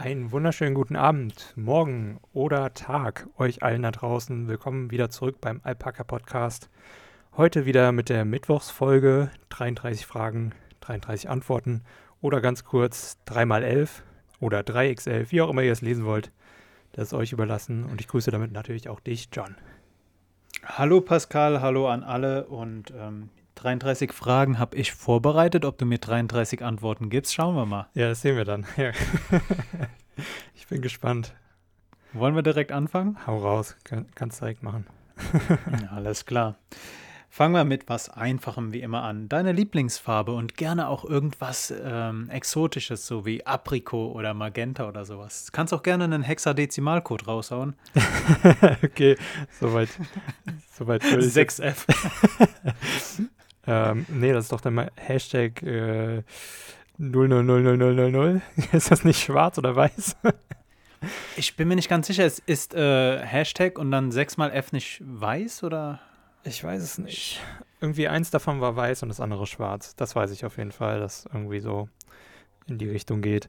Einen wunderschönen guten Abend, Morgen oder Tag euch allen da draußen. Willkommen wieder zurück beim Alpaka Podcast. Heute wieder mit der Mittwochsfolge 33 Fragen, 33 Antworten oder ganz kurz 3x11 oder 3x11, wie auch immer ihr es lesen wollt. Das ist euch überlassen und ich grüße damit natürlich auch dich, John. Hallo Pascal, hallo an alle und ähm, 33 Fragen habe ich vorbereitet. Ob du mir 33 Antworten gibst, schauen wir mal. Ja, das sehen wir dann. Ja. ich bin gespannt. Wollen wir direkt anfangen? Hau raus, Kann, kannst direkt machen. ja, alles klar. Fangen wir mit was Einfachem wie immer an. Deine Lieblingsfarbe und gerne auch irgendwas ähm, Exotisches, so wie Aprikot oder Magenta oder sowas. Du kannst auch gerne einen Hexadezimalcode raushauen. okay, soweit. soweit 6F. Ähm, nee, das ist doch dann Hashtag äh, 000000. ist das nicht schwarz oder weiß? ich bin mir nicht ganz sicher. Es ist äh, Hashtag und dann 6 mal F nicht weiß oder? Ich weiß es nicht. Irgendwie eins davon war weiß und das andere schwarz. Das weiß ich auf jeden Fall, dass irgendwie so in die Richtung geht.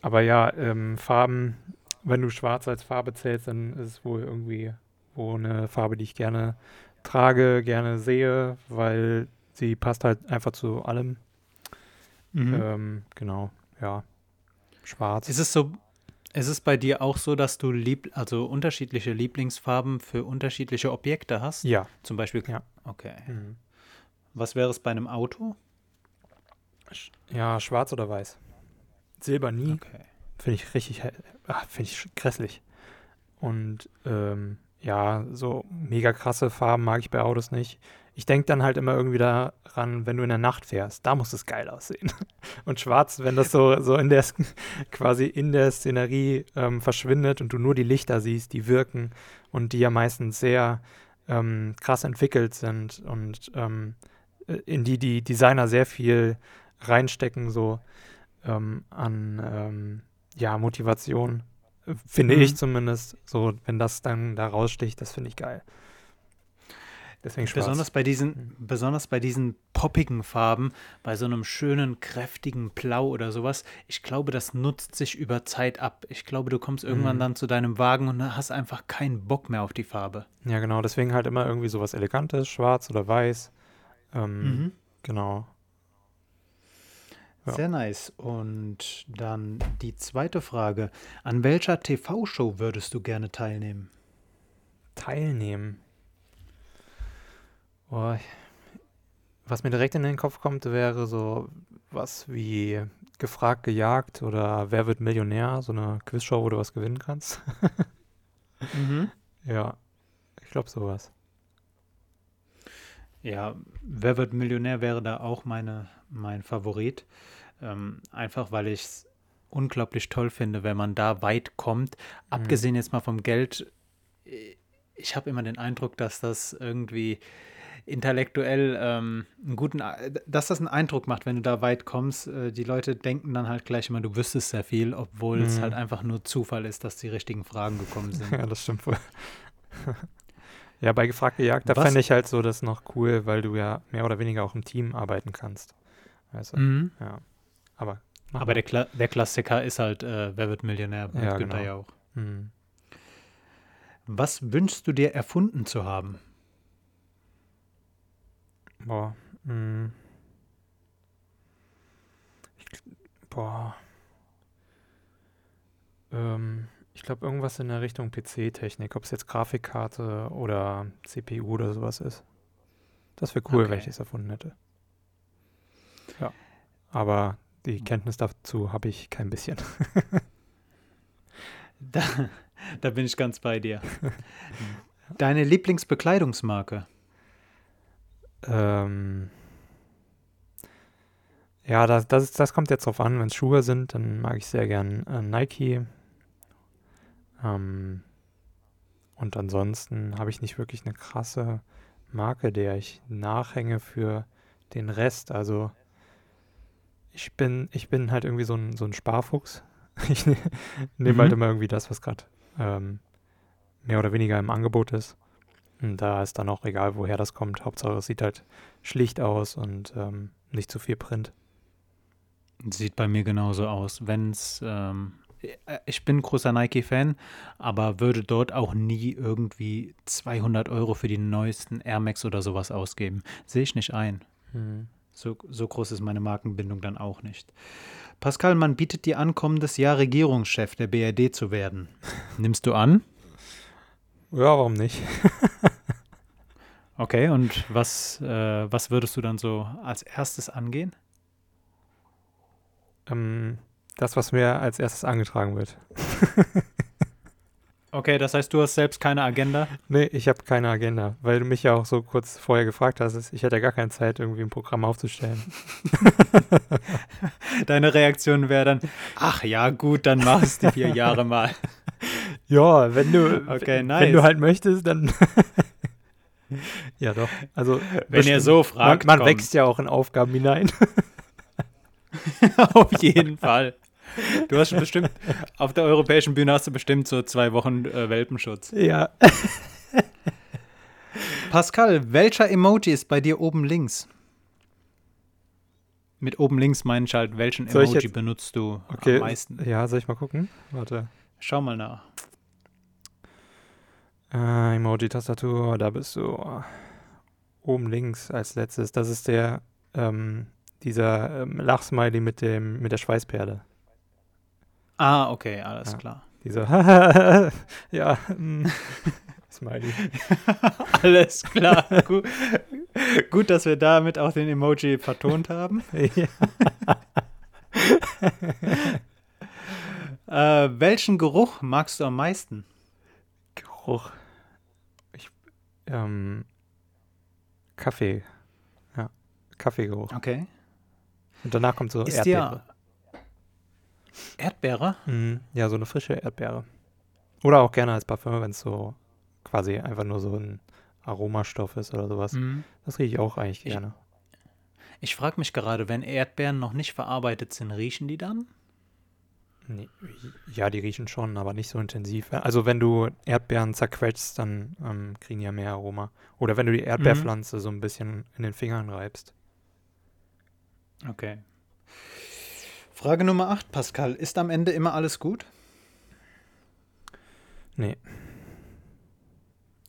Aber ja, ähm, Farben, wenn du schwarz als Farbe zählst, dann ist es wohl irgendwie wo eine Farbe, die ich gerne trage, gerne sehe, weil sie passt halt einfach zu allem. Mhm. Ähm, genau, ja. Schwarz. Ist es so, ist es bei dir auch so, dass du lieb, also unterschiedliche Lieblingsfarben für unterschiedliche Objekte hast? Ja. Zum Beispiel. Ja. Okay. Mhm. Was wäre es bei einem Auto? Ja, schwarz oder weiß. Silber nie. Okay. Finde ich richtig, ah, finde ich grässlich. Und ähm, ja, so mega krasse Farben mag ich bei Autos nicht. Ich denke dann halt immer irgendwie daran, wenn du in der Nacht fährst, da muss es geil aussehen. Und schwarz, wenn das so, so in der, quasi in der Szenerie ähm, verschwindet und du nur die Lichter siehst, die wirken und die ja meistens sehr ähm, krass entwickelt sind und ähm, äh, in die die Designer sehr viel reinstecken, so ähm, an ähm, ja, Motivation Finde mhm. ich zumindest. So, wenn das dann da raussticht, das finde ich geil. Deswegen schwarz. Besonders bei diesen, mhm. besonders bei diesen poppigen Farben, bei so einem schönen, kräftigen Blau oder sowas, ich glaube, das nutzt sich über Zeit ab. Ich glaube, du kommst irgendwann mhm. dann zu deinem Wagen und hast einfach keinen Bock mehr auf die Farbe. Ja, genau. Deswegen halt immer irgendwie sowas Elegantes, schwarz oder weiß. Ähm, mhm. Genau. Ja. Sehr nice. Und dann die zweite Frage. An welcher TV-Show würdest du gerne teilnehmen? Teilnehmen? Oh, was mir direkt in den Kopf kommt, wäre so was wie gefragt, gejagt oder Wer wird Millionär? So eine Quizshow, wo du was gewinnen kannst. mhm. Ja, ich glaube sowas. Ja, Wer wird Millionär wäre da auch meine, mein Favorit. Ähm, einfach weil ich es unglaublich toll finde, wenn man da weit kommt. Mhm. Abgesehen jetzt mal vom Geld, ich habe immer den Eindruck, dass das irgendwie intellektuell ähm, einen guten, dass das einen Eindruck macht, wenn du da weit kommst. Äh, die Leute denken dann halt gleich immer, du wüsstest sehr viel, obwohl mhm. es halt einfach nur Zufall ist, dass die richtigen Fragen gekommen sind. ja, das stimmt wohl. ja, bei Gefragte Jagd, da fände ich halt so das noch cool, weil du ja mehr oder weniger auch im Team arbeiten kannst. Also, mhm. ja. Aber, Aber der, Kla der, Klassiker ist halt, äh, wer wird Millionär? Ja, genau. ja auch. Mhm. Was wünschst du dir erfunden zu haben? Boah. Mh. Hm. Ich, boah. Ähm, ich glaube, irgendwas in der Richtung PC-Technik, ob es jetzt Grafikkarte oder CPU oder sowas ist. Das wäre cool, okay. wenn ich das erfunden hätte. Ja. Aber die Kenntnis dazu habe ich kein bisschen. da, da bin ich ganz bei dir. Deine Lieblingsbekleidungsmarke? Ähm, ja, das, das, das kommt jetzt drauf an. Wenn es Schuhe sind, dann mag ich sehr gern äh, Nike. Ähm, und ansonsten habe ich nicht wirklich eine krasse Marke, der ich nachhänge für den Rest. Also ich bin, ich bin halt irgendwie so ein, so ein Sparfuchs. Ich ne, nehme mhm. halt immer irgendwie das, was gerade ähm, mehr oder weniger im Angebot ist. Und da ist dann auch egal, woher das kommt. Hauptsache, es sieht halt schlicht aus und ähm, nicht zu viel Print. Sieht bei mir genauso aus. Wenn es ähm, äh, ich bin großer Nike-Fan, aber würde dort auch nie irgendwie 200 Euro für die neuesten Air Max oder sowas ausgeben. Sehe ich nicht ein. Hm. So, so groß ist meine Markenbindung dann auch nicht. Pascal, man bietet dir an, kommendes Jahr Regierungschef der BRD zu werden. Nimmst du an? Ja, warum nicht? Okay, und was, äh, was würdest du dann so als erstes angehen? ähm, das, was mir als erstes angetragen wird. Okay, das heißt, du hast selbst keine Agenda? Nee, ich habe keine Agenda, weil du mich ja auch so kurz vorher gefragt hast. Ich hätte ja gar keine Zeit, irgendwie ein Programm aufzustellen. Deine Reaktion wäre dann, ach ja, gut, dann mach es die vier Jahre mal. Ja, wenn du, Okay, nice. wenn du halt möchtest, dann. ja, doch. Also, Wenn ihr so fragt, man, man wächst ja auch in Aufgaben hinein. Auf jeden Fall. Du hast schon bestimmt, auf der europäischen Bühne hast du bestimmt so zwei Wochen äh, Welpenschutz. ja. Pascal, welcher Emoji ist bei dir oben links? Mit oben links meine ich halt, welchen Emoji benutzt du Okay. am meisten? Ja, soll ich mal gucken? Warte. Schau mal nach. Äh, Emoji-Tastatur, da bist du oben links als letztes. Das ist der, ähm, dieser ähm, Lachsmiley mit dem, mit der Schweißperle. Ah, okay, alles Ja. klar. Dieser, ja, mm, Smiley. Alles klar. gut, gut, dass wir damit auch den Emoji vertont haben. Äh, welchen Geruch magst du am meisten? Geruch. Ich, ähm, Kaffee. Ja, Kaffeegeruch. Okay. Und danach kommt so Ist Erdbeere. Erdbeere? Mhm. Ja, so eine frische Erdbeere. Oder auch gerne als Parfüm, wenn es so quasi einfach nur so ein Aromastoff ist oder sowas. Mhm. Das rieche ich auch eigentlich Ich- gerne. Ich frage mich gerade, wenn Erdbeeren noch nicht verarbeitet sind, riechen die dann? Nee, ja, die riechen schon, aber nicht so intensiv. Also wenn du Erdbeeren zerquetschst, dann ähm, kriegen die ja mehr Aroma. Oder wenn du die Erdbeerpflanze so ein bisschen in den Fingern reibst. Okay. Frage Nummer 8, Pascal. Ist am Ende immer alles gut? Nee.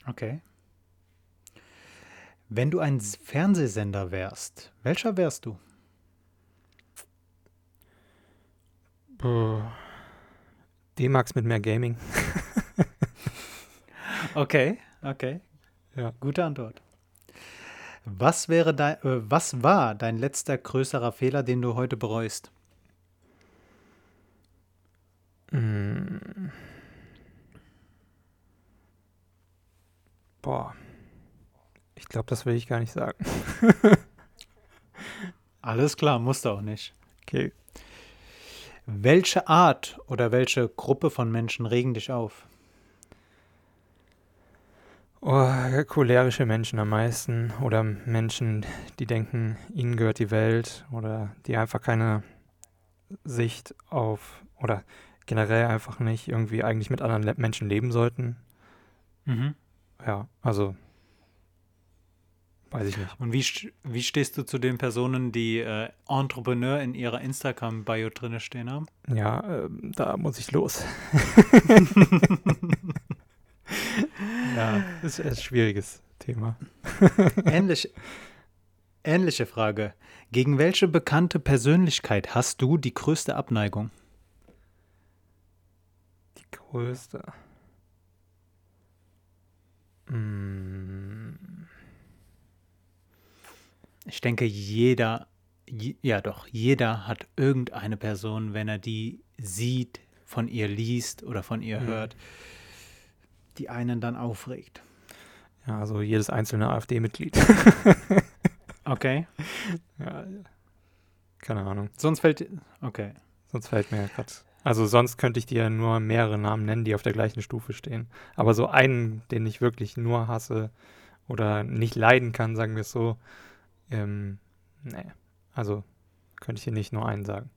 Okay. Wenn du ein Fernsehsender wärst, welcher wärst du? D-Max mit mehr Gaming. Okay, okay. Ja. Gute Antwort. Was wäre dein, äh, was war dein letzter größerer Fehler, den du heute bereust? Mm. Boah. Ich glaube, das will ich gar nicht sagen. Alles klar, musst du auch nicht. Okay. Welche Art oder welche Gruppe von Menschen regen dich auf? Oh, cholerische Menschen am meisten oder Menschen, die denken, ihnen gehört die Welt oder die einfach keine Sicht auf oder generell einfach nicht irgendwie eigentlich mit anderen Menschen leben sollten. Mhm. Ja, also weiß ich nicht. Und wie, wie stehst du zu den Personen, die äh, Entrepreneur in ihrer Instagram-Bio drinne stehen haben? Ja, ähm, da muss ich los. ja, ist ist ein schwieriges Thema. Ähnlich, ähnliche Frage. Gegen welche bekannte Persönlichkeit hast du die größte Abneigung? Die größte. Mm, Ich denke, jeder, je, ja doch, jeder hat irgendeine Person, wenn er die sieht, von ihr liest oder von ihr Mhm. hört, die einen dann aufregt. Ja, also jedes einzelne AfD-Mitglied. Okay. ja, keine Ahnung. Sonst fällt. Okay. Sonst fällt mir gerade. Also sonst könnte ich dir nur mehrere Namen nennen, die auf der gleichen Stufe stehen. Aber so einen, den ich wirklich nur hasse oder nicht leiden kann, sagen wir es so, ähm, nee. Also könnte ich dir nicht nur einen sagen.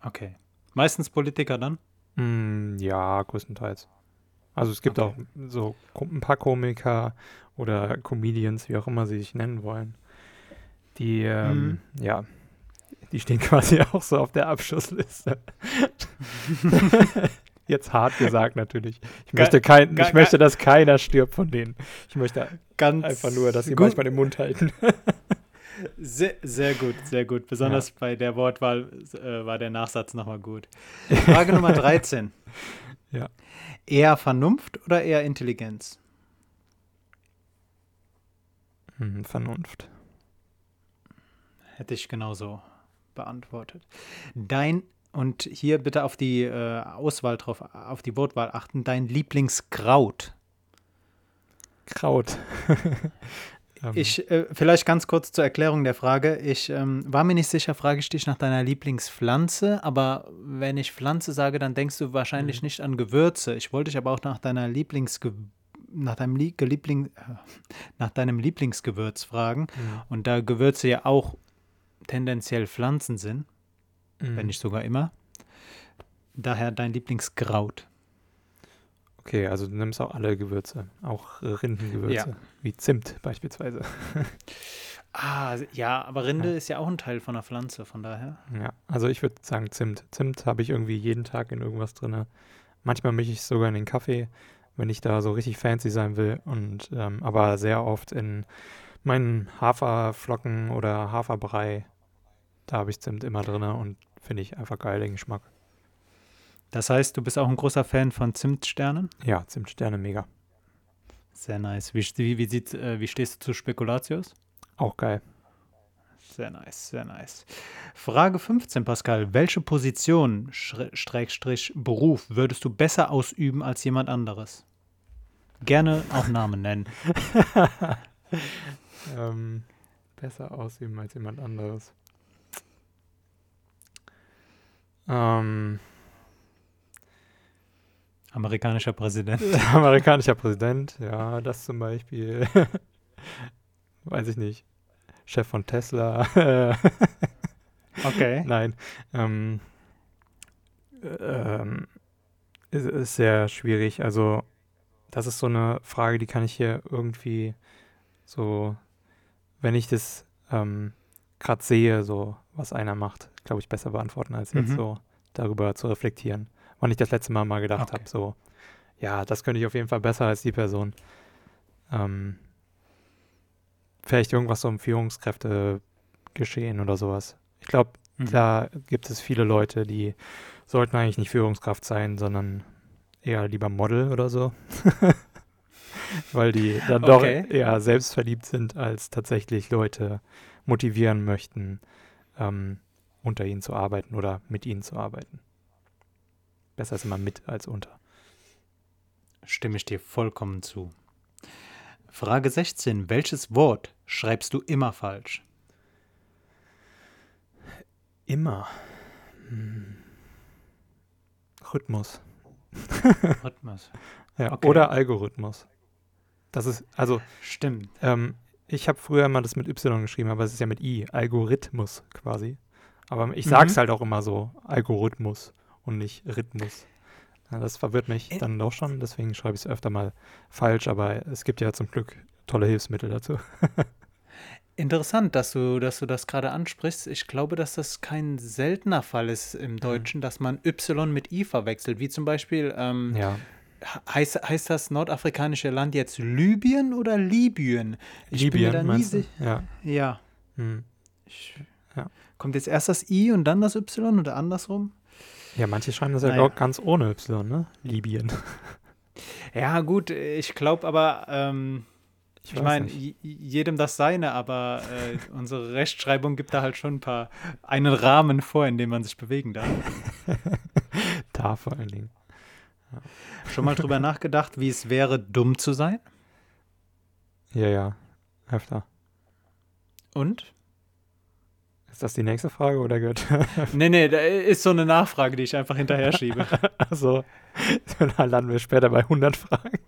Okay. Meistens Politiker dann? Mm, ja, größtenteils. Also es gibt Okay. auch so ein paar Komiker oder Comedians, wie auch immer sie sich nennen wollen, die, ähm, ja, die stehen quasi auch so auf der Abschussliste. Jetzt hart gesagt natürlich. Ich möchte, kein, ich möchte, dass keiner stirbt von denen. Ich möchte Ganz einfach nur, dass sie gut. manchmal den Mund halten. Sehr, sehr gut, sehr gut. Besonders ja. bei der Wortwahl äh, war der Nachsatz nochmal gut. Frage Nummer 13. Ja. Eher Vernunft oder eher Intelligenz? Hm, Vernunft. Hätte ich genauso beantwortet. Dein, und hier bitte auf die äh, Auswahl drauf, auf die Wortwahl achten, dein Lieblingskraut. Kraut. Ähm. Ich, äh, vielleicht ganz kurz zur Erklärung der Frage. Ich ähm, war mir nicht sicher, frage ich dich nach deiner Lieblingspflanze, aber wenn ich Pflanze sage, dann denkst du wahrscheinlich mhm. nicht an Gewürze. Ich wollte dich aber auch nach deiner Lieblingsge nach deinem, Liebling nach deinem Lieblingsgewürz fragen. Mhm. Und da Gewürze ja auch tendenziell Pflanzen sind, mhm. wenn nicht sogar immer, daher dein Lieblingskraut. Okay, also du nimmst auch alle Gewürze, auch Rindengewürze, ja. wie Zimt beispielsweise. ah, ja, aber Rinde ja. ist ja auch ein Teil von der Pflanze, von daher. Ja, also ich würde sagen Zimt. Zimt habe ich irgendwie jeden Tag in irgendwas drin. Manchmal mische ich es sogar in den Kaffee, wenn ich da so richtig fancy sein will. Und ähm, aber sehr oft in meinen Haferflocken oder Haferbrei, da habe ich Zimt immer drin und finde ich einfach geil den Geschmack. Das heißt, du bist auch ein großer Fan von Zimtsternen? Ja, Zimtsterne mega. Sehr nice. Wie, wie, wie, sieht, äh, wie stehst du zu Spekulatius? Auch geil. Sehr nice, sehr nice. Frage 15, Pascal. Welche Position, Schrägstrich Beruf, würdest du besser ausüben als jemand anderes? Gerne auch Namen nennen. ähm, besser ausüben als jemand anderes. Ähm, Amerikanischer Präsident. Amerikanischer Präsident, ja, das zum Beispiel. Weiß ich nicht. Chef von Tesla. okay. Nein. Ähm, ähm, ist, ist sehr schwierig. Also, das ist so eine Frage, die kann ich hier irgendwie so, wenn ich das ähm, gerade sehe, so was einer macht, glaube ich, besser beantworten, als jetzt mhm. so darüber zu reflektieren wann ich das letzte Mal mal gedacht okay. habe, so, ja, das könnte ich auf jeden Fall besser als die Person. Ähm, vielleicht irgendwas so um Führungskräfte geschehen oder sowas. Ich glaube, mhm. klar gibt es viele Leute, die sollten eigentlich nicht Führungskraft sein, sondern eher lieber Model oder so. Weil die dann okay. doch eher selbstverliebt sind, als tatsächlich Leute motivieren möchten, ähm, unter ihnen zu arbeiten oder mit ihnen zu arbeiten. Besser ist immer mit als unter. Stimme ich dir vollkommen zu. Frage 16. Welches Wort schreibst du immer falsch? Immer. Hm. Rhythmus. Rhythmus. ja, okay. Oder Algorithmus. Das ist, also. Stimmt. Ähm, ich habe früher immer das mit Y geschrieben, aber es ist ja mit I. Algorithmus quasi. Aber ich sage es mhm. halt auch immer so. Algorithmus und nicht Rhythmus. Ja, das verwirrt mich äh. dann doch schon, deswegen schreibe ich es öfter mal falsch, aber es gibt ja zum Glück tolle Hilfsmittel dazu. Interessant, dass du, dass du das gerade ansprichst. Ich glaube, dass das kein seltener Fall ist im Deutschen, mhm. dass man Y mit I verwechselt, wie zum Beispiel ähm, ja. heißt, heißt das nordafrikanische Land jetzt Libyen oder Libyen? Ich Libyen, bin mir da nie sicher. Ja. ja. Hm. Ich, ja. Kommt jetzt erst das I und dann das Y oder andersrum? Ja, manche schreiben das ja naja. ganz ohne Y, ne? Libyen. Ja, gut, ich glaube aber, ähm, ich, ich meine, jedem das seine, aber äh, unsere Rechtschreibung gibt da halt schon ein paar, einen Rahmen vor, in dem man sich bewegen darf. da vor allen Dingen. Ja. Schon mal drüber nachgedacht, wie es wäre, dumm zu sein? Ja, ja, öfter. Und? Ist das die nächste Frage oder gut? nee, nee, da ist so eine Nachfrage, die ich einfach hinterher schiebe. also, dann landen wir später bei 100 Fragen.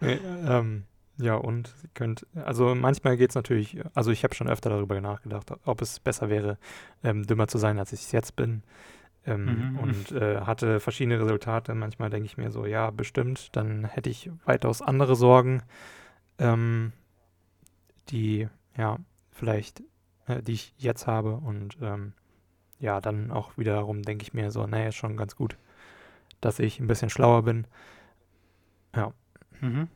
nee, ähm, ja, und Sie könnt, also manchmal geht es natürlich, also ich habe schon öfter darüber nachgedacht, ob es besser wäre, ähm, dümmer zu sein, als ich es jetzt bin. Ähm, mhm. und äh, hatte verschiedene Resultate. Manchmal denke ich mir so, ja, bestimmt, dann hätte ich weitaus andere Sorgen, ähm, die ja vielleicht äh, die ich jetzt habe. Und ähm, ja, dann auch wiederum denke ich mir so, naja, ist schon ganz gut, dass ich ein bisschen schlauer bin. Ja. Mhm.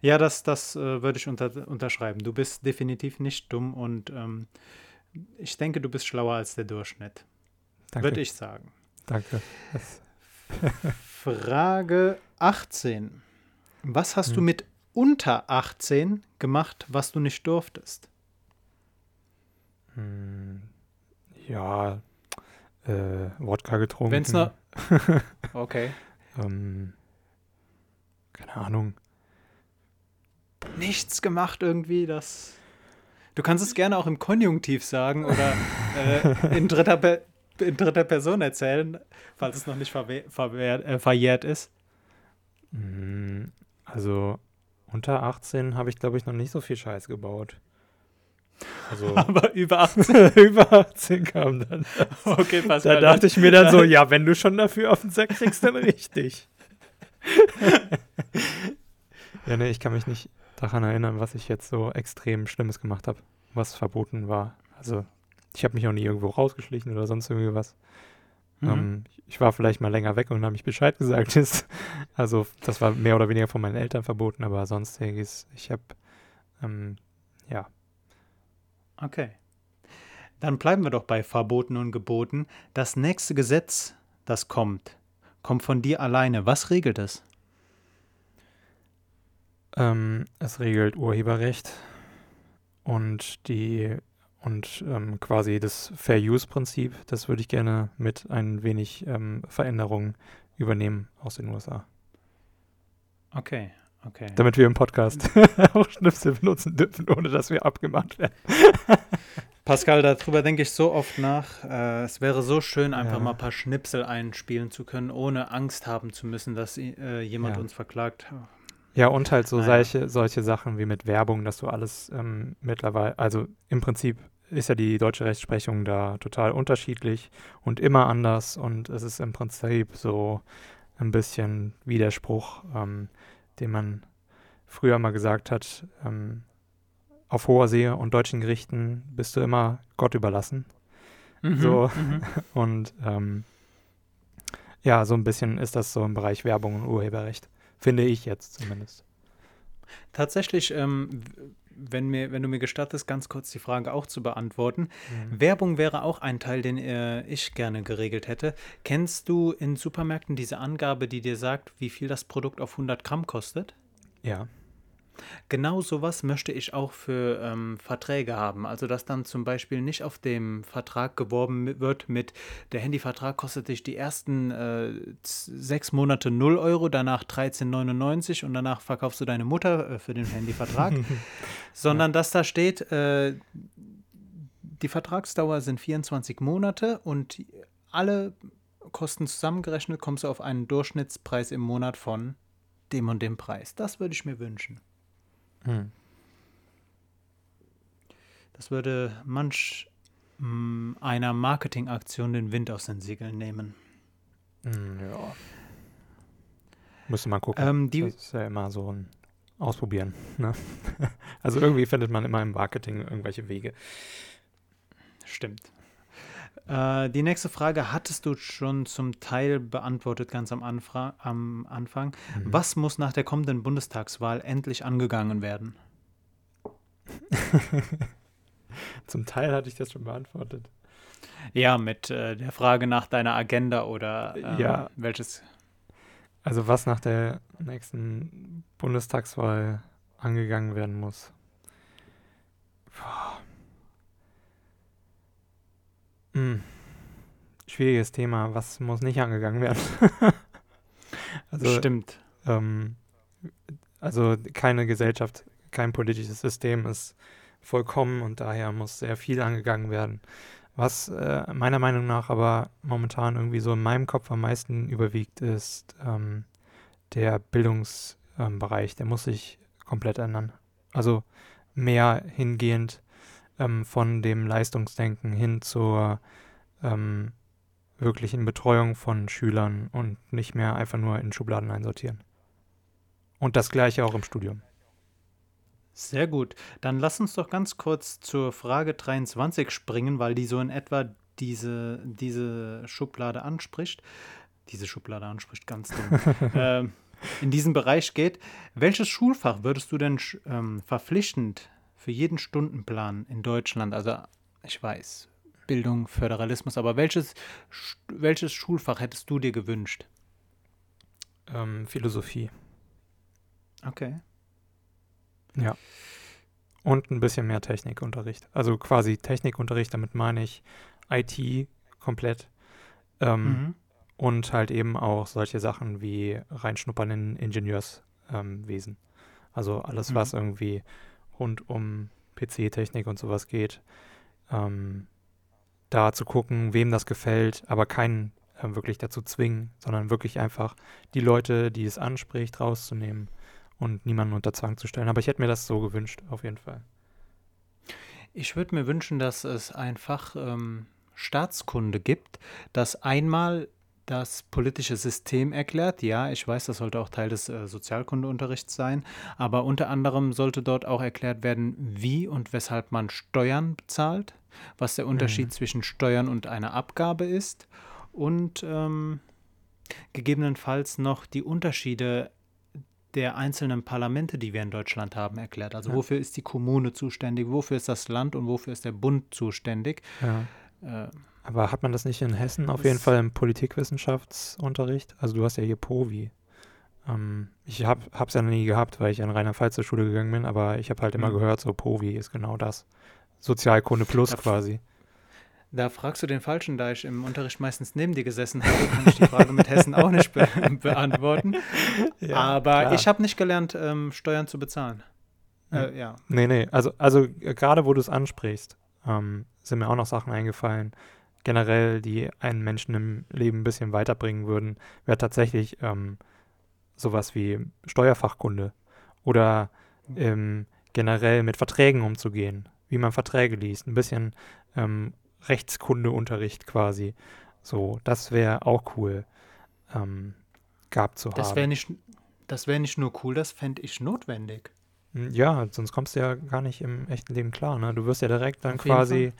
Ja, das, das äh, würde ich unter, unterschreiben. Du bist definitiv nicht dumm und ähm, ich denke, du bist schlauer als der Durchschnitt. Danke. Würde ich sagen. Danke. Frage 18. Was hast du Hm. mit unter 18 gemacht, was du nicht durftest? Hm, ja, äh, Wodka getrunken. Wenn's noch- Okay. ähm, keine Ahnung. Nichts gemacht irgendwie, das. Du kannst es gerne auch im Konjunktiv sagen oder äh, in, dritter Pe in dritter Person erzählen, falls es noch nicht äh, verjährt ist. Hm, Also unter 18 habe ich, glaube ich, noch nicht so viel Scheiß gebaut. Also Aber über 18. über 18 kam dann. Okay, Da Pascal. dachte ich mir dann so, ja, wenn du schon dafür auf den Sack kriegst, dann richtig. ja, nee, ich kann mich nicht daran erinnern, was ich jetzt so extrem Schlimmes gemacht habe, was verboten war. Also, ich habe mich auch nie irgendwo rausgeschlichen oder sonst irgendwie was. Mhm. Ähm, ich war vielleicht mal länger weg und habe mich Bescheid gesagt. Ist. Also, das war mehr oder weniger von meinen Eltern verboten, aber sonstiges, ich habe, ähm, ja, Okay. Dann bleiben wir doch bei Verboten und Geboten. Das nächste Gesetz, das kommt, kommt von dir alleine. Was regelt es? Ähm, es regelt Urheberrecht und die und ähm, quasi das Fair Use Prinzip. Das würde ich gerne mit ein wenig ähm, Veränderungen übernehmen aus den USA, Okay, okay. damit wir im Podcast auch Schnipsel benutzen dürfen, ohne dass wir abgemahnt werden. Pascal, darüber denke ich so oft nach. Äh, es wäre so schön, einfach Ja. mal ein paar Schnipsel einspielen zu können, ohne Angst haben zu müssen, dass äh, jemand Ja. uns verklagt. Ja, und halt so Naja. solche, solche Sachen wie mit Werbung, dass du alles ähm, mittlerweile, also im Prinzip ist ja die deutsche Rechtsprechung da total unterschiedlich und immer anders und es ist im Prinzip so ein bisschen Widerspruch, ähm, den man früher mal gesagt hat, ähm, auf hoher See und deutschen Gerichten bist du immer Gott überlassen. Mhm, So. mhm. Und ähm, ja, so ein bisschen ist das so im Bereich Werbung und Urheberrecht. Finde ich jetzt zumindest. Tatsächlich, ähm, wenn, mir, wenn du mir gestattest, ganz kurz die Frage auch zu beantworten. Mhm. Werbung wäre auch ein Teil, den äh, ich gerne geregelt hätte. Kennst du in Supermärkten diese Angabe, die dir sagt, wie viel das Produkt auf 100 Gramm kostet? Ja. Genau sowas möchte ich auch für ähm, Verträge haben. Also, dass dann zum Beispiel nicht auf dem Vertrag geworben wird mit, der Handyvertrag kostet dich die ersten äh, sechs Monate 0 Euro, danach 13,99 und danach verkaufst du deine Mutter äh, für den Handyvertrag, sondern dass da steht, äh, die Vertragsdauer sind 24 Monate und alle Kosten zusammengerechnet kommst du auf einen Durchschnittspreis im Monat von dem und dem Preis. Das würde ich mir wünschen. Hm. Das würde manch mh, einer Marketingaktion den Wind aus den Segeln nehmen. Hm, Ja. Müsste man gucken. Ähm, die, das ist ja immer so ein Ausprobieren. Ne? Also irgendwie findet man immer im Marketing irgendwelche Wege. stimmt. Äh, die nächste Frage hattest du schon zum Teil beantwortet, ganz am, Anfra am Anfang. Mhm. Was muss nach der kommenden Bundestagswahl endlich angegangen werden? Zum Teil hatte ich das schon beantwortet. Ja, mit äh, der Frage nach deiner Agenda oder ähm, Ja. welches. Also was nach der nächsten Bundestagswahl angegangen werden muss. Boah. Hm. Schwieriges Thema. Was muss nicht angegangen werden? also, Stimmt. ähm, also keine Gesellschaft, kein politisches System ist vollkommen und daher muss sehr viel angegangen werden. Was äh, meiner Meinung nach aber momentan irgendwie so in meinem Kopf am meisten überwiegt, ist ähm, der Bildungsbereich. Ähm, der muss sich komplett ändern. Also mehr hingehend ähm, von dem Leistungsdenken hin zur ähm, wirklichen Betreuung von Schülern und nicht mehr einfach nur in Schubladen einsortieren. Und das gleiche auch im Studium. Sehr gut. Dann lass uns doch ganz kurz zur Frage 23 springen, weil die so in etwa diese, diese Schublade anspricht, diese Schublade anspricht, ganz dumm, ähm, in diesen Bereich geht. Welches Schulfach würdest du denn ähm, verpflichtend für jeden Stundenplan in Deutschland, also ich weiß, Bildung, Föderalismus, aber welches, welches Schulfach hättest du dir gewünscht? Ähm, Philosophie. Okay. Ja. Und ein bisschen mehr Technikunterricht. Also quasi Technikunterricht, damit meine ich IT komplett. Ähm, mhm. Und halt eben auch solche Sachen wie reinschnuppern in Ingenieurswesen. Ähm, also alles, mhm. was irgendwie rund um PC-Technik und sowas geht. Ähm, da zu gucken, wem das gefällt, aber keinen äh, wirklich dazu zwingen, sondern wirklich einfach die Leute, die es anspricht, rauszunehmen und niemanden unter Zwang zu stellen. Aber ich hätte mir das so gewünscht, auf jeden Fall. Ich würde mir wünschen, dass es einfach ähm, Staatskunde gibt, das einmal das politische System erklärt. Ja, ich weiß, das sollte auch Teil des äh, Sozialkundeunterrichts sein, aber unter anderem sollte dort auch erklärt werden, wie und weshalb man Steuern bezahlt, was der Unterschied mhm. zwischen Steuern und einer Abgabe ist und ähm, gegebenenfalls noch die Unterschiede der einzelnen Parlamente, die wir in Deutschland haben, erklärt. Also ja. wofür ist die Kommune zuständig, wofür ist das Land und wofür ist der Bund zuständig. Ja. Äh, Aber hat man das nicht in Hessen auf jeden Fall im Politikwissenschaftsunterricht? Also du hast ja hier POVI. Ähm, ich habe es ja noch nie gehabt, weil ich an Rheinland-Pfalz zur Schule gegangen bin, aber ich habe halt immer mhm. gehört, so POVI ist genau das. Sozialkunde plus da, quasi. Da fragst du den Falschen, da ich im Unterricht meistens neben dir gesessen habe, kann ich die Frage mit Hessen auch nicht be beantworten. Ja, Aber klar. ich habe nicht gelernt, ähm, Steuern zu bezahlen. Äh, hm. ja. Nee, nee, also, also äh, gerade wo du es ansprichst, ähm, sind mir auch noch Sachen eingefallen, generell, die einen Menschen im Leben ein bisschen weiterbringen würden, wäre tatsächlich ähm, sowas wie Steuerfachkunde oder ähm, generell mit Verträgen umzugehen wie man Verträge liest, ein bisschen ähm, Rechtskundeunterricht quasi. So, das wäre auch cool ähm, gehabt zu das haben. Nicht, das wäre nicht nur cool, das fände ich notwendig. Hm, ja, sonst kommst du ja gar nicht im echten Leben klar. Ne? Du wirst ja direkt dann Auf quasi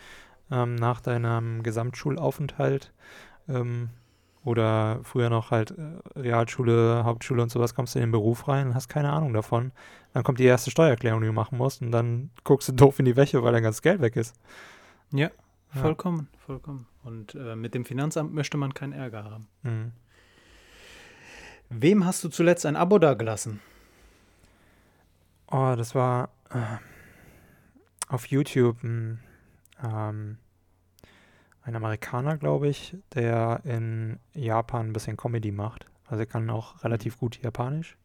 ähm, nach deinem Gesamtschulaufenthalt ähm, oder früher noch halt äh, Realschule, Hauptschule und sowas, kommst du in den Beruf rein und hast keine Ahnung davon. Dann kommt die erste Steuererklärung, die du machen musst und dann guckst du doof in die Wäsche, weil dein ganzes Geld weg ist. Ja, vollkommen, ja. vollkommen. Und äh, mit dem Finanzamt möchte man keinen Ärger haben. Mhm. Wem hast du zuletzt ein Abo dagelassen? Oh, das war äh, auf YouTube ein ähm, ein Amerikaner, glaube ich, der in Japan ein bisschen Comedy macht. Also er kann auch relativ mhm. gut Japanisch.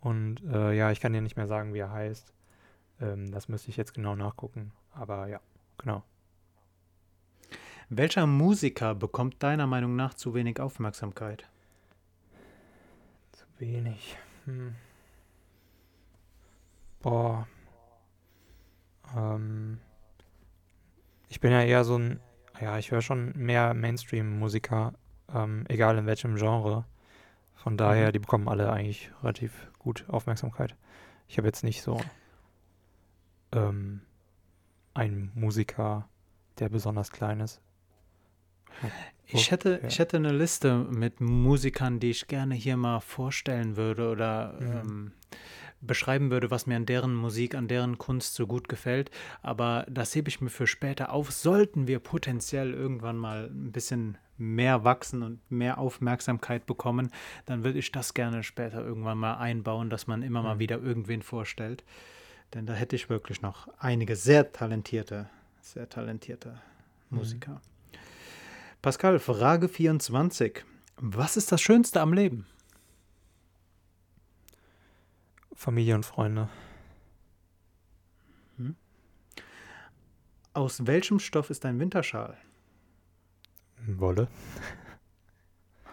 Und äh, ja, ich kann dir nicht mehr sagen, wie er heißt. Ähm, das müsste ich jetzt genau nachgucken. Aber ja, genau. Welcher Musiker bekommt deiner Meinung nach zu wenig Aufmerksamkeit? Zu wenig. Hm. Boah. Ähm. Ich bin ja eher so ein ja, ich höre schon mehr Mainstream-Musiker, ähm, egal in welchem Genre. Von daher, mhm. die bekommen alle eigentlich relativ gut Aufmerksamkeit. Ich habe jetzt nicht so ähm, einen Musiker, der besonders klein ist. Ich hätte, ja. ich hätte eine Liste mit Musikern, die ich gerne hier mal vorstellen würde oder mhm. ähm, beschreiben würde, was mir an deren Musik, an deren Kunst so gut gefällt. Aber das hebe ich mir für später auf. Sollten wir potenziell irgendwann mal ein bisschen mehr wachsen und mehr Aufmerksamkeit bekommen, dann würde ich das gerne später irgendwann mal einbauen, dass man immer mal mhm. wieder irgendwen vorstellt. Denn da hätte ich wirklich noch einige sehr talentierte, sehr talentierte mhm. Musiker. Pascal, Frage 24. Was ist das Schönste am Leben? Familie und Freunde. Hm. Aus welchem Stoff ist dein Winterschal? Wolle.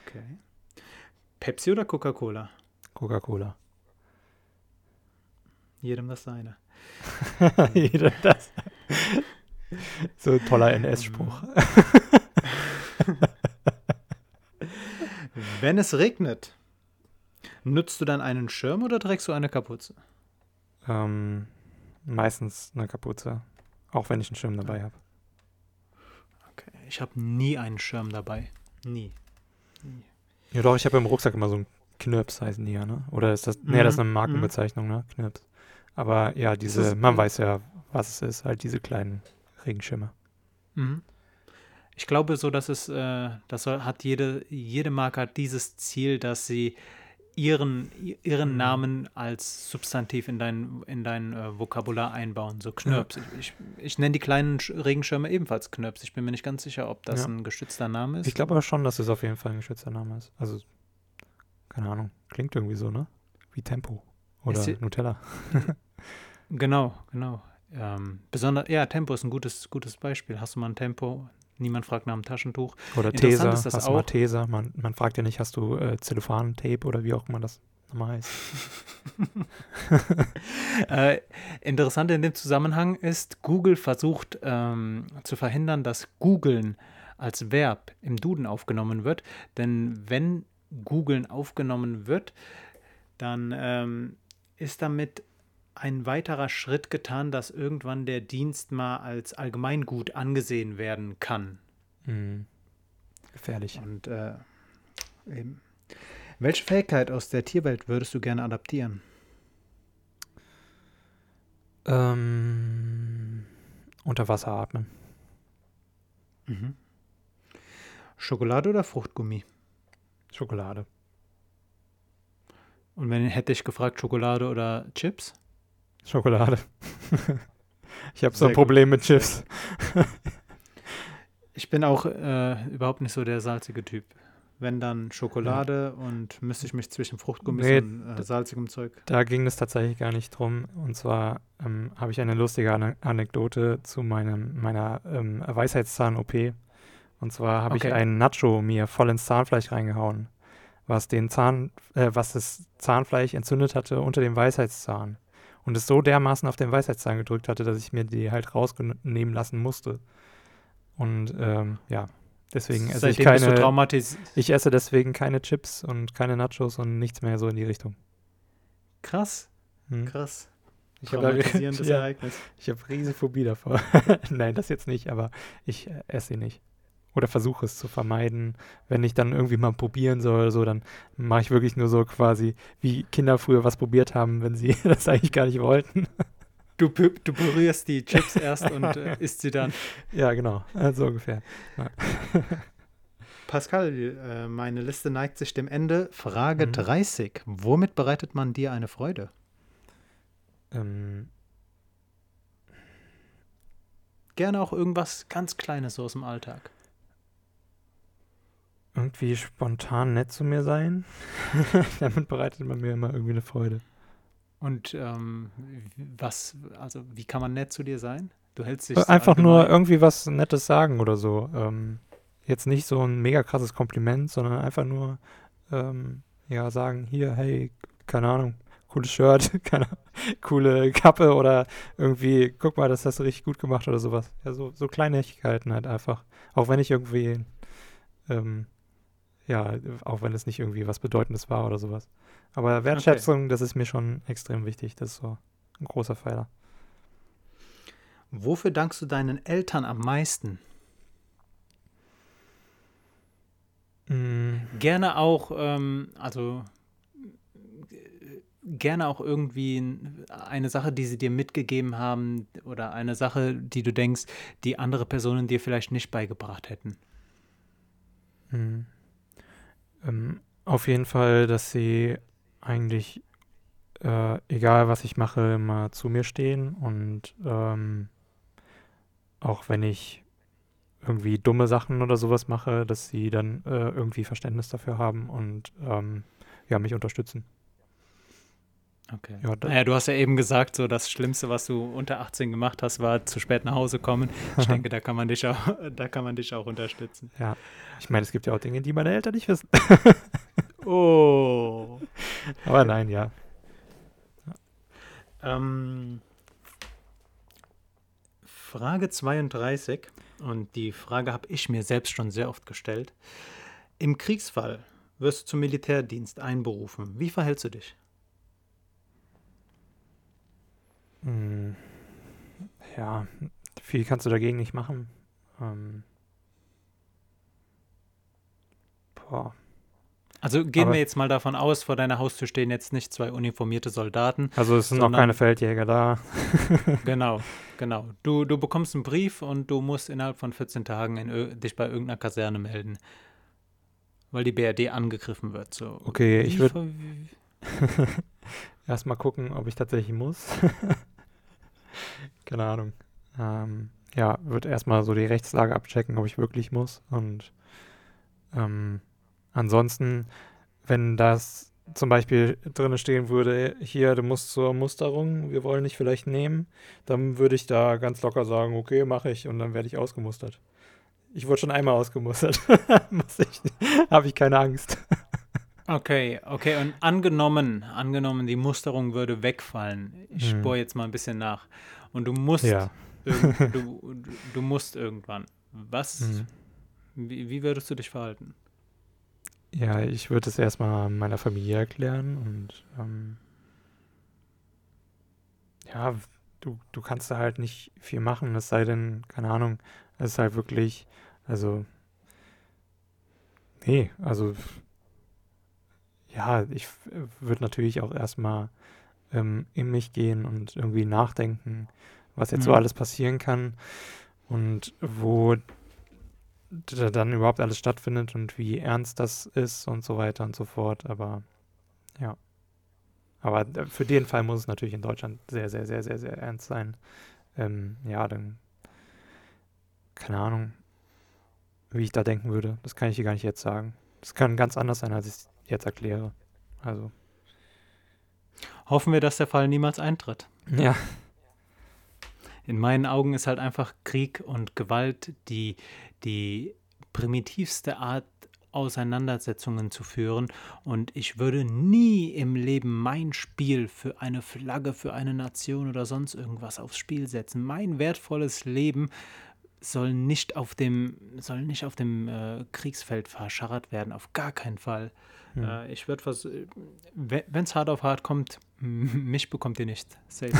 Okay. Pepsi oder Coca-Cola? Coca-Cola. Jedem das seine. Jedem das. so ein toller NS-Spruch. Wenn es regnet, Nutzt du dann einen Schirm oder trägst du eine Kapuze? Ähm, meistens eine Kapuze. Auch wenn ich einen Schirm dabei habe. Okay. ich habe nie einen Schirm dabei. Nie. nie. Ja doch, ich habe im Rucksack immer so einen Knirps heißen die ja, ne? Oder ist das, mhm. nee, das ist eine mhm. Markenbezeichnung, ne? Knirps. Aber ja, diese, man weiß ja, was es ist, halt diese kleinen Regenschirme. Mhm. Ich glaube so, dass es, äh, das soll, hat jede, jede Marke hat dieses Ziel, dass sie ihren, ihren mhm. Namen als Substantiv in dein, in dein äh, Vokabular einbauen, so Knirps. Ja. Ich, ich, ich nenne die kleinen Regenschirme ebenfalls Knirps. Ich bin mir nicht ganz sicher, ob das ja. ein geschützter Name ist. Ich glaube aber schon, dass es auf jeden Fall ein geschützter Name ist. Also, keine Ahnung, klingt irgendwie so, ne? Wie Tempo oder Nutella. genau, genau. Ähm, besonders, ja, Tempo ist ein gutes, gutes Beispiel. Hast du mal ein Tempo? Niemand fragt nach einem Taschentuch. Oder Tesa, hast auch. du mal Tesa? Man, man fragt ja nicht, hast du äh, Zellophan-Tape oder wie auch immer das nochmal heißt. äh, interessant in dem Zusammenhang ist, Google versucht ähm, zu verhindern, dass Googeln als Verb im Duden aufgenommen wird. Denn wenn Googeln aufgenommen wird, dann ähm, ist damit ein weiterer Schritt getan, dass irgendwann der Dienst mal als Allgemeingut angesehen werden kann. Mhm. Gefährlich. Und äh, eben. Welche Fähigkeit aus der Tierwelt würdest du gerne adaptieren? Ähm, unter Wasser atmen. Mhm. Schokolade oder Fruchtgummi? Schokolade. Und wenn hätte ich gefragt, Schokolade oder Chips? Schokolade. ich habe so ein Problem gut. mit Chips. ich bin auch äh, überhaupt nicht so der salzige Typ. Wenn dann Schokolade ja. und müsste ich mich zwischen Fruchtgummis nee, und äh, salzigem Zeug. Da ging es tatsächlich gar nicht drum. Und zwar ähm, habe ich eine lustige An Anekdote zu meinem, meiner ähm, Weisheitszahn-OP. Und zwar habe okay. ich einen Nacho mir voll ins Zahnfleisch reingehauen, was den Zahn, äh, was das Zahnfleisch entzündet hatte unter dem Weisheitszahn und es so dermaßen auf den Weisheitszahn gedrückt hatte, dass ich mir die halt rausnehmen lassen musste. Und ähm, ja, deswegen esse Seitdem ich keine. Ich esse deswegen keine Chips und keine Nachos und nichts mehr so in die Richtung. Krass. Hm. Krass. Ich habe ja, ich habe riesige Phobie davor. Nein, das jetzt nicht, aber ich äh, esse sie nicht oder versuche es zu vermeiden. Wenn ich dann irgendwie mal probieren soll, so, dann mache ich wirklich nur so quasi, wie Kinder früher was probiert haben, wenn sie das eigentlich gar nicht wollten. Du, du berührst die Chips erst und äh, isst sie dann. Ja, genau, so ungefähr. Ja. Pascal, äh, meine Liste neigt sich dem Ende. Frage mhm. 30. Womit bereitet man dir eine Freude? Ähm, Gerne auch irgendwas ganz Kleines so aus dem Alltag irgendwie spontan nett zu mir sein. Damit bereitet man mir immer irgendwie eine Freude. Und ähm, was, also wie kann man nett zu dir sein? Du hältst dich äh, einfach nur irgendwie was Nettes sagen oder so. Ähm, jetzt nicht so ein mega krasses Kompliment, sondern einfach nur ähm, ja sagen, hier, hey, keine Ahnung, cooles Shirt, keine, coole Kappe oder irgendwie, guck mal, das hast du richtig gut gemacht oder sowas. Ja, so, so Kleinigkeiten halt einfach. Auch wenn ich irgendwie ähm, ja, auch wenn es nicht irgendwie was Bedeutendes war oder sowas. Aber Wertschätzung, okay. das ist mir schon extrem wichtig. Das ist so ein großer Pfeiler. Wofür dankst du deinen Eltern am meisten? Mm. Gerne auch, ähm, also gerne auch irgendwie eine Sache, die sie dir mitgegeben haben oder eine Sache, die du denkst, die andere Personen dir vielleicht nicht beigebracht hätten. Mhm. Ähm, auf jeden Fall, dass sie eigentlich, äh, egal was ich mache, immer zu mir stehen und ähm, auch wenn ich irgendwie dumme Sachen oder sowas mache, dass sie dann äh, irgendwie Verständnis dafür haben und ähm, ja, mich unterstützen. Okay. Ja, naja, du hast ja eben gesagt, so das Schlimmste, was du unter 18 gemacht hast, war zu spät nach Hause kommen. Ich denke, da kann man dich auch, da kann man dich auch unterstützen. Ja. Ich meine, es gibt ja auch Dinge, die meine Eltern nicht wissen. oh. Aber nein, ja. Ähm, Frage 32. Und die Frage habe ich mir selbst schon sehr oft gestellt. Im Kriegsfall wirst du zum Militärdienst einberufen. Wie verhältst du dich? Hm, ja, viel kannst du dagegen nicht machen. Ähm, ja. Also gehen Aber- wir jetzt mal davon aus, vor deiner Haustür stehen jetzt nicht zwei uniformierte Soldaten. Also es sind noch keine Feldjäger da. Genau, genau. Du, du bekommst einen Brief und du musst innerhalb von 14 Tagen in, dich bei irgendeiner Kaserne melden. Weil die BRD angegriffen wird. So. Okay, ich würde erstmal gucken, ob ich tatsächlich muss. Keine Ahnung. Ähm, ja, würde erstmal so die Rechtslage abchecken, ob ich wirklich muss. Und ähm, ansonsten, wenn das zum Beispiel drin stehen würde, hier, du musst zur Musterung, wir wollen dich vielleicht nehmen, dann würde ich da ganz locker sagen, okay, mache ich und dann werde ich ausgemustert. Ich wurde schon einmal ausgemustert. Habe ich keine Angst. Okay, okay. Und angenommen, angenommen, die Musterung würde wegfallen. Ich Hm. spore jetzt mal ein bisschen nach. Und du musst, Ja. du, du, musst irgendwann. Was, Mhm. wie, wie würdest du dich verhalten? Ja, ich würde es erstmal meiner Familie erklären und ähm, ja, du, du kannst da halt nicht viel machen, es sei denn, keine Ahnung, es ist halt wirklich, also, nee, also, ja, ich würde natürlich auch erstmal ähm, in mich gehen und irgendwie nachdenken, was jetzt so Mhm. alles passieren kann und wo dann überhaupt alles stattfindet und wie ernst das ist und so weiter und so fort. Aber ja. Aber für den Fall muss es natürlich in Deutschland sehr, sehr, sehr, sehr, sehr ernst sein. Ähm, ja, dann keine Ahnung, wie ich da denken würde. Das kann ich dir gar nicht jetzt sagen. Das kann ganz anders sein, als ich es jetzt erkläre. Also, Hoffen wir, dass der Fall niemals eintritt. ja. In meinen Augen ist halt einfach Krieg und Gewalt die, die primitivste Art, Auseinandersetzungen zu führen. Und ich würde nie im Leben mein Spiel für eine Flagge, für eine Nation oder sonst irgendwas aufs Spiel setzen. Mein wertvolles Leben soll nicht auf dem, soll nicht auf dem äh, Kriegsfeld verscharrt werden, auf gar keinen Fall. Hm. Äh, ich würde was, wenn es hart auf hart kommt, mich bekommt ihr nicht. Safe.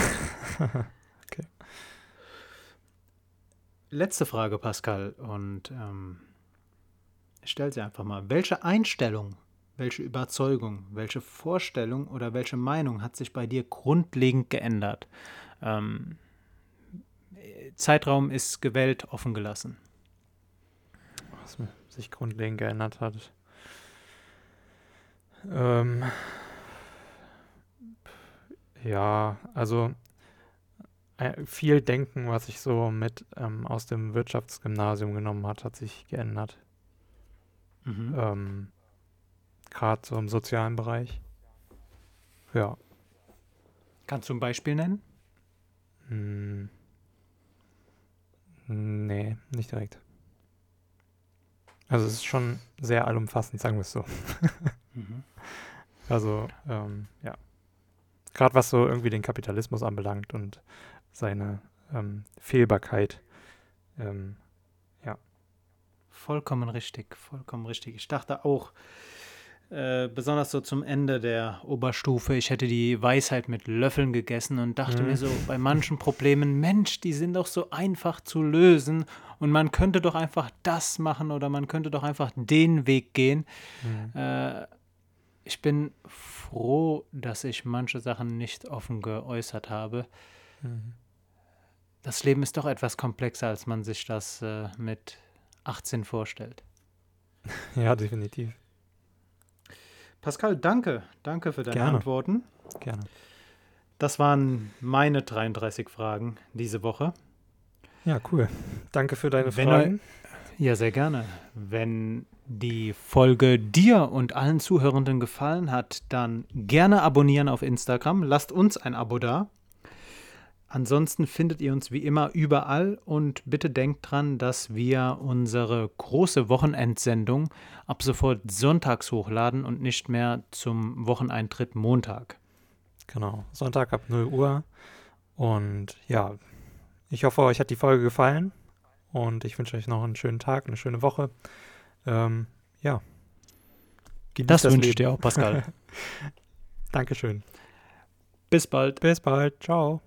Okay. Letzte Frage, Pascal, und ähm, ich stelle sie einfach mal. Welche Einstellung, welche Überzeugung, welche Vorstellung oder welche Meinung hat sich bei dir grundlegend geändert? Ähm, Zeitraum ist gewählt, offen gelassen. was sich grundlegend geändert hat. Ähm, ja, also äh, viel Denken, was ich so mit ähm, aus dem Wirtschaftsgymnasium genommen hat, hat sich geändert. Mhm. Ähm, Gerade so im sozialen Bereich. Ja. Kannst du ein Beispiel nennen? Hm. Nee, nicht direkt. Also es ist schon sehr allumfassend, sagen wir es so. Mhm. Also, ähm, ja. Gerade was so irgendwie den Kapitalismus anbelangt und seine ähm, Fehlbarkeit. Ähm, Vollkommen richtig, vollkommen richtig. Ich dachte auch, äh, besonders so zum Ende der Oberstufe, ich hätte die Weisheit mit Löffeln gegessen und dachte Mhm. mir so bei manchen Problemen, Mensch, die sind doch so einfach zu lösen und man könnte doch einfach das machen oder man könnte doch einfach den Weg gehen. hm, Äh, ich bin froh, dass ich manche Sachen nicht offen geäußert habe. hm. Das Leben ist doch etwas komplexer, als man sich das äh, mit 18 vorstellt. Ja, definitiv. Pascal, danke. Danke für deine Gerne. Antworten. Gerne. Das waren meine 33 Fragen diese Woche. Ja, cool. Danke für deine Wenn Fragen. Ja, sehr gerne. Wenn die Folge dir und allen Zuhörenden gefallen hat, dann gerne abonnieren auf Instagram. Lasst uns ein Abo da. Ansonsten findet ihr uns wie immer überall und bitte denkt dran, dass wir unsere große Wochenendsendung ab sofort sonntags hochladen und nicht mehr zum Wocheneintritt Montag. Genau. Sonntag ab 0 Uhr. Und ja, ich hoffe, euch hat die Folge gefallen. Und ich wünsche euch noch einen schönen Tag, eine schöne Woche. Ähm, ja. Genießt Das, wünsche ich dir auch, Pascal. Dankeschön. Bis bald. Bis bald. Ciao.